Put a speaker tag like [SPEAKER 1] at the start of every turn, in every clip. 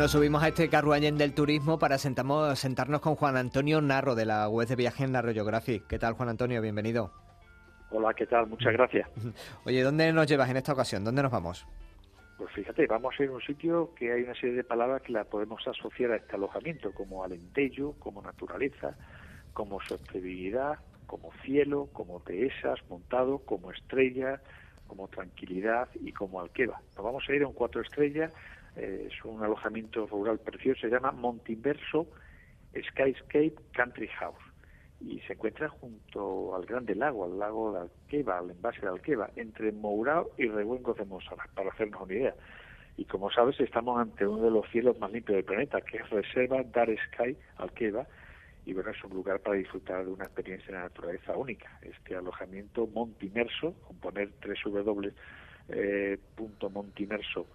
[SPEAKER 1] Nos subimos a este carruaje del turismo para sentamos, sentarnos con Juan Antonio Narro de la web de viaje en Narro Geographic. ¿Qué tal, Juan Antonio? Bienvenido.
[SPEAKER 2] Hola, ¿qué tal? Muchas gracias.
[SPEAKER 1] Oye, ¿dónde nos llevas en esta ocasión? ¿Dónde nos vamos?
[SPEAKER 2] Pues fíjate, vamos a ir a un sitio que hay una serie de palabras que la podemos asociar a este alojamiento, como alentello, como naturaleza, como sostenibilidad, como cielo, como dehesas, montado, como estrella, como tranquilidad y como alqueva. Nos vamos a ir a un cuatro estrellas es un alojamiento rural precioso, se llama Montiverso Skyscape Country House y se encuentra junto al Grande Lago, al lago de Alqueva, al envase de Alqueva, entre Mourao y Rehuengos de Monserrat, para hacernos una idea. Y como sabes, estamos ante uno de los cielos más limpios del planeta, que es Reserva Dar Sky Alqueva, y bueno, es un lugar para disfrutar de una experiencia de naturaleza única. Este alojamiento Montimerso, con poner www.montimerso eh,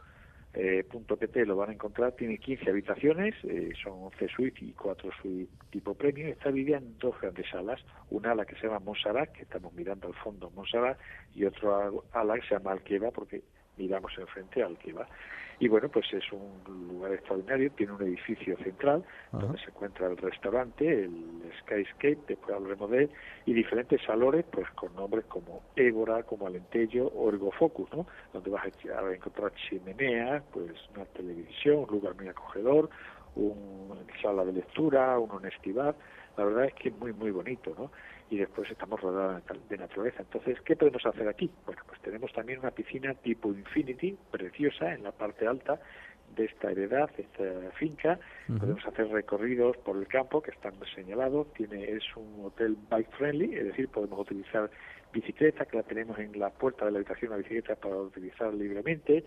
[SPEAKER 2] .pt lo van a encontrar, tiene 15 habitaciones, eh, son 11 suites y 4 suites tipo premio, está dividida en dos grandes salas, una ala que se llama Montserrat, que estamos mirando al fondo Montserrat, y otra ala que se llama Alqueva, porque miramos enfrente a Alqueva. Y bueno, pues es un lugar extraordinario, tiene un edificio central donde se encuentra el restaurante, el Skyscape, después hablaremos de él, y diferentes salones, pues con nombres como Égora, como Alentello o Ergofocus, ¿no? Donde vas a encontrar chimenea, pues una televisión, un lugar muy acogedor, una sala de lectura, un honestidad. La verdad es que es muy, muy bonito, ¿no? Y después estamos rodeados de naturaleza. Entonces, ¿qué podemos hacer aquí? Bueno, pues tenemos también una piscina tipo Infinity, preciosa, en la parte alta de esta heredad, de esta finca. Podemos hacer recorridos por el campo que están señalados. Tiene, es un hotel bike friendly, es decir, podemos utilizar bicicleta, que la tenemos en la puerta de la habitación, la bicicleta para utilizar libremente.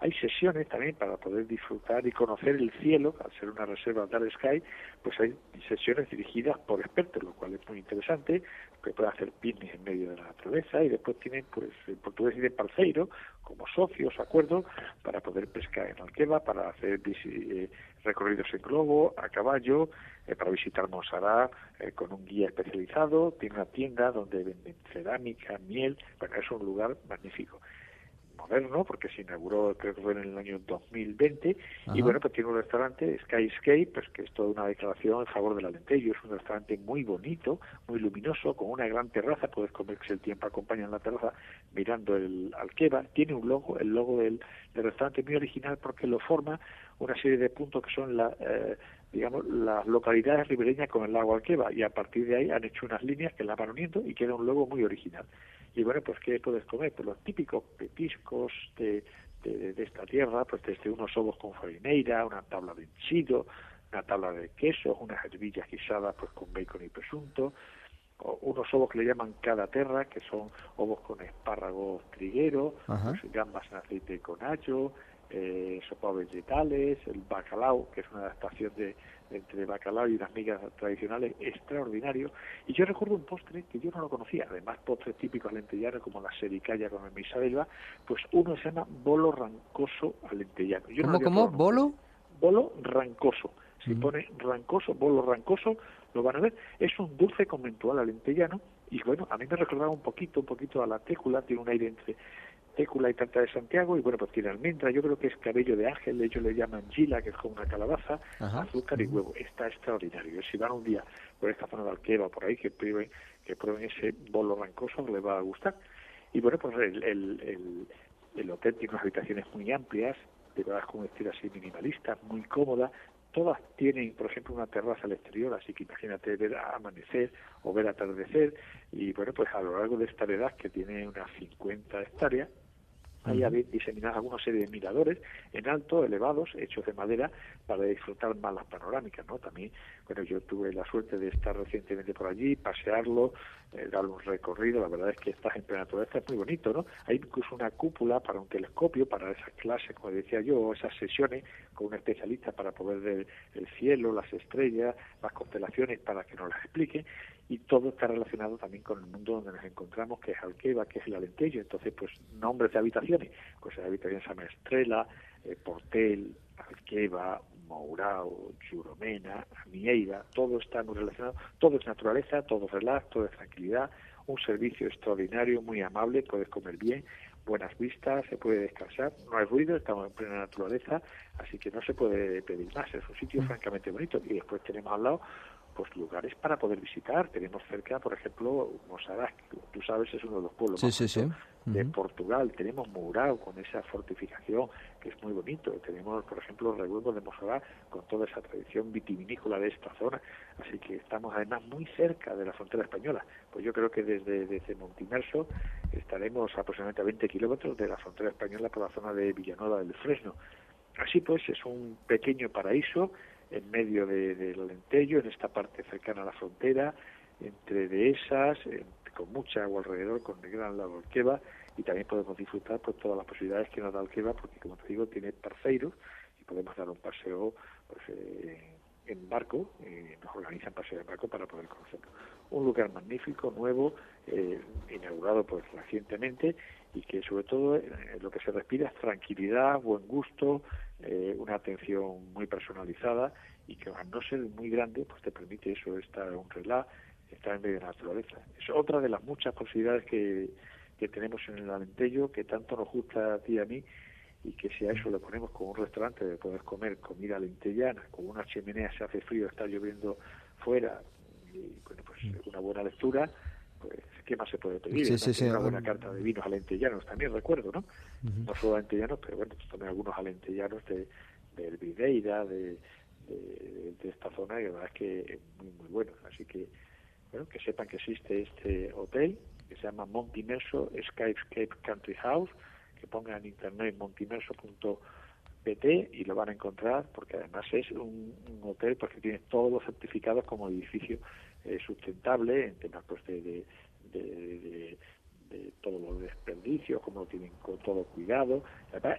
[SPEAKER 2] Hay sesiones también para poder disfrutar y conocer el cielo, al ser una reserva Dark Sky, pues hay sesiones dirigidas por expertos, lo cual es muy interesante, que puede hacer picnic en medio de la naturaleza y después tienen, pues, en portugués parceiro, como socios, acuerdo, para poder pescar en Alqueva, para hacer eh, recorridos en globo, a caballo, eh, para visitar Monsarat eh, con un guía especializado, tiene una tienda donde venden cerámica, miel, bueno, es un lugar magnífico moderno, porque se inauguró creo que fue en el año 2020, y bueno, pues tiene un restaurante, Skyscape, pues que es toda una declaración en favor del Alentejo, es un restaurante muy bonito, muy luminoso, con una gran terraza, puedes comer si el tiempo acompaña en la terraza mirando el Alqueva, tiene un logo, el logo del, restaurante muy original porque lo forma una serie de puntos que son la, eh, digamos, las localidades ribereñas con el lago Alqueva y a partir de ahí han hecho unas líneas que la van uniendo y queda un logo muy original. Y bueno, pues ¿qué puedes comer? Pues los típicos petiscos de, de, esta tierra, pues desde unos ovos con farineira, una tabla de enchido, una tabla de quesos, unas hervillas guisadas pues con bacon y presunto, o unos ovos que le llaman cada terra, que son ovos con espárragos trigueros, pues, gambas en aceite con ajo, eh, sopa vegetales, el bacalao, que es una adaptación de, entre bacalao y unas migas tradicionales extraordinario. Y yo recuerdo un postre que yo no lo conocía, además postres típicos alentellanos como la sericaya con el misabelva, pues uno se llama bolo rancoso alentellano. Yo
[SPEAKER 1] ¿Cómo, cómo? ¿Bolo?
[SPEAKER 2] Bolo rancoso. Si pone rancoso, bolo rancoso, lo van a ver. Es un dulce conventual alentellano y bueno, a mí me recordaba un poquito, un poquito a la técula, tiene un aire entre técula y tarta de Santiago, y bueno, pues tiene almendra, yo creo que es cabello de ángel, ellos le llaman gila, que es como una calabaza, azúcar y huevo. Está extraordinario. Si van un día por esta zona de Alqueva, por ahí, que prueben, que prueben ese bolo rancoso, les va a gustar. Y bueno, pues el, el, el, hotel tiene unas habitaciones muy amplias, de verdad con un estilo así minimalista, muy cómoda, todas tienen, por ejemplo, una terraza al exterior, así que imagínate ver amanecer o ver atardecer, y bueno, pues a lo largo de esta edad, que tiene unas 50 hectáreas, Ahí habéis diseminado alguna serie de miradores en alto, elevados, hechos de madera, para disfrutar más las panorámicas, ¿no? También, bueno, yo tuve la suerte de estar recientemente por allí, pasearlo, eh, darle un recorrido, la verdad es que estás en plena naturaleza, es muy bonito, ¿no? Hay incluso una cúpula para un telescopio, para esas clases, como decía yo, esas sesiones con un especialista para poder ver el cielo, las estrellas, las constelaciones, para que nos las explique, y todo está relacionado también con el mundo donde nos encontramos, que es Alqueva, que es el Alentejo. Entonces, pues nombres de habitaciones, pues la habitación se llama Estrela, eh, Portel, Alqueva, Mourao, Churomena, Mieira, todo está muy relacionado, todo es naturaleza, todo es relax, todo es tranquilidad, un servicio extraordinario, muy amable, puedes comer bien, buenas vistas, se puede descansar, no hay ruido, estamos en plena naturaleza, así que no se puede pedir más, es un sitio mm. francamente bonito y después tenemos al lado pues lugares para poder visitar. Tenemos cerca, por ejemplo, Mosaraz, tú sabes, es uno de los pueblos de Portugal. Tenemos Mourao con esa fortificación que es muy bonito. Tenemos, por ejemplo, Revuelvo de Mosaraz con toda esa tradición vitivinícola de esta zona. Así que estamos además muy cerca de la frontera española. Pues yo creo que desde, desde Montimerso estaremos aproximadamente a 20 kilómetros de la frontera española por la zona de Villanueva del Fresno. Así pues, es un pequeño paraíso en medio del de, Alentejo, en esta parte cercana a la frontera, entre dehesas, con mucha agua alrededor, con el gran lago Alqueva, y también podemos disfrutar pues todas las posibilidades que nos da Alqueva, porque como te digo, tiene parceiros, y podemos dar un paseo pues, eh, en barco, eh, nos organizan paseo en barco para poder conocerlo. Un lugar magnífico, nuevo, eh, inaugurado pues recientemente y que sobre todo eh, lo que se respira es tranquilidad, buen gusto, eh, una atención muy personalizada y que al no ser muy grande pues te permite eso, estar un relax, estar en medio de la naturaleza. Es otra de las muchas posibilidades que, que tenemos en el Alentejo que tanto nos gusta a ti y a mí y que si a eso le ponemos como un restaurante de poder comer comida lentellana, con una chimenea se hace frío, está lloviendo fuera, y bueno, pues mm. una buena lectura, pues ¿qué más se puede pedir? Una buena carta de vinos alentellanos también, recuerdo, ¿no? No solo alentellanos, pero bueno, pues también algunos alentellanos de, del Videira, de, de, esta zona, y la verdad es que muy, muy buenos. Así que, bueno, que sepan que existe este hotel, que se llama Montimerso Skyscape Country House, que pongan en internet montimerso.pt y lo van a encontrar porque además es un, hotel porque tiene todos los certificados como edificio eh, sustentable en temas pues, de, de, de, de todos los desperdicios, como lo tienen con todo cuidado.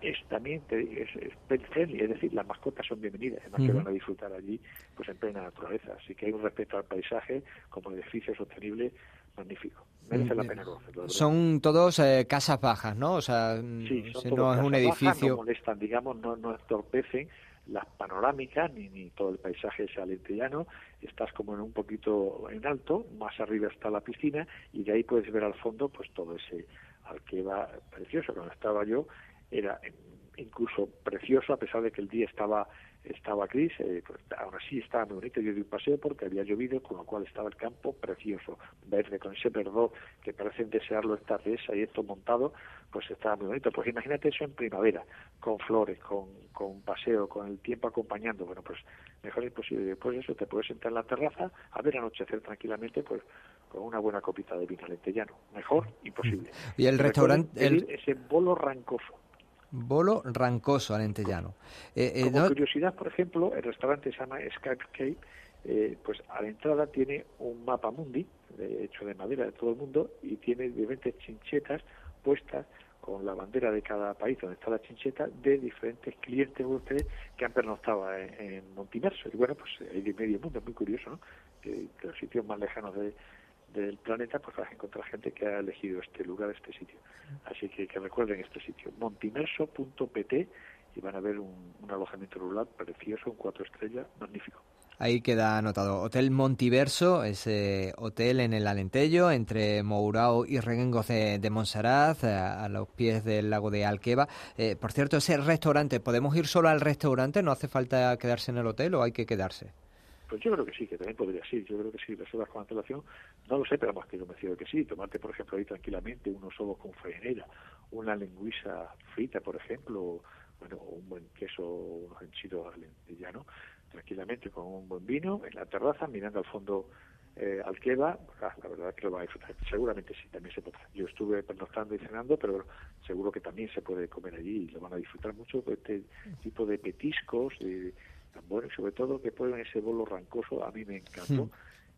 [SPEAKER 2] es también es, es friendly, es decir, las mascotas son bienvenidas, además que van a disfrutar allí pues en plena naturaleza. Así que hay un respeto al paisaje como edificio sostenible magnífico. Merece la pena conocerlo.
[SPEAKER 1] Son todos eh, casas bajas, ¿no? O sea,
[SPEAKER 2] sí, no es un edificio. no molestan, digamos, no, no entorpecen las panorámicas ni, ni todo el paisaje ese alentellano. Estás como en un poquito en alto, más arriba está la piscina y de ahí puedes ver al fondo pues todo ese al que va precioso. Cuando estaba yo era incluso precioso a pesar de que el día estaba estaba gris, eh, pues, aún así estaba muy bonito. Yo di un paseo porque había llovido, con lo cual estaba el campo precioso, verde, con ese verdor que parecen desearlo esta dehesa y esto montado, pues estaba muy bonito. Pues imagínate eso en primavera, con flores, con, con paseo, con el tiempo acompañando. Bueno, pues mejor imposible. Después de eso te puedes sentar en la terraza a ver anochecer tranquilamente, pues con una buena copita de vino lentellano. Mejor imposible.
[SPEAKER 1] Y el restaurante... El...
[SPEAKER 2] Ese bolo rancoso
[SPEAKER 1] Bolo Rancoso, Alentellano.
[SPEAKER 2] Eh, eh, Como curiosidad, por ejemplo, el restaurante se llama Skype Cape, eh, pues a la entrada tiene un mapa mundi, hecho de madera de todo el mundo, y tiene diferentes chinchetas puestas con la bandera de cada país donde está la chincheta de diferentes clientes ustedes que han pernoctado en, en Montimerso. Y bueno, pues hay de medio mundo, es muy curioso, ¿no? Que, los sitios más lejanos de, del planeta, pues vas a encontrar gente que ha elegido este lugar, este sitio. Así que recuerden este sitio, montimerso.pt y van a ver un, alojamiento rural precioso, un cuatro estrellas, magnífico.
[SPEAKER 1] Ahí queda anotado. Hotel Montiverso, ese hotel en el Alentejo, entre Mourao y Reguengos de, de Monsaraz, a, los pies del lago de Alqueva. Eh, por cierto, ese restaurante, ¿podemos ir solo al restaurante? ¿No hace falta quedarse en el hotel o hay que quedarse?
[SPEAKER 2] Pues yo creo que sí, que también podría ser. Yo creo que sí, reservas con antelación. No lo sé, pero más que de que sí. Tomarte, por ejemplo, ahí tranquilamente unos ovos con farinera, una lengüisa frita, por ejemplo, bueno, un buen queso, unos enchidos llano, tranquilamente con un buen vino en la terraza, mirando al fondo eh, Alqueva, ah, la verdad es que lo va a disfrutar. Seguramente sí, también se podrá. Yo estuve pernoctando y cenando, pero seguro que también se puede comer allí y lo van a disfrutar mucho de este tipo de petiscos, tan buenos, sobre todo que ponen ese bolo rancoso, a mí me encantó, hmm.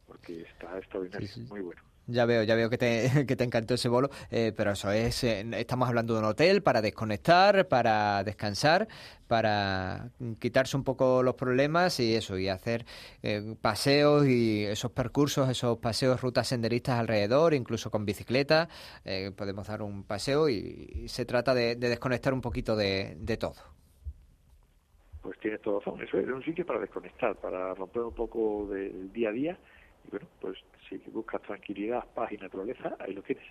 [SPEAKER 2] porque está extraordinario, muy bueno.
[SPEAKER 1] Ya veo, ya veo que te, que te encantó ese bolo, eh, pero eso es, eh, estamos hablando de un hotel para desconectar, para descansar, para quitarse un poco los problemas y eso, y hacer eh, paseos y esos percursos, esos paseos, rutas senderistas alrededor, incluso con bicicleta, podemos dar un paseo y, se trata de, desconectar un poquito de, todo.
[SPEAKER 2] Pues tienes todo razón, eso es un sitio para desconectar, para romper un poco del día a día y bueno, pues si buscas tranquilidad, paz y naturaleza, ahí lo tienes.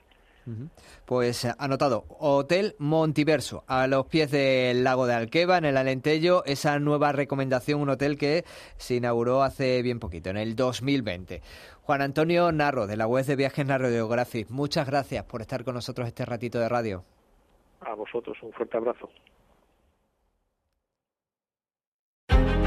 [SPEAKER 1] Pues eh, anotado, Hotel Montiverso, a los pies del lago de Alqueva, en el Alentejo, esa nueva recomendación, un hotel que se inauguró hace bien poquito, en el 2020. Juan Antonio Narro, de la web de Viajes Narro Geographic, muchas gracias por estar con nosotros este ratito de radio.
[SPEAKER 2] A vosotros, un fuerte abrazo.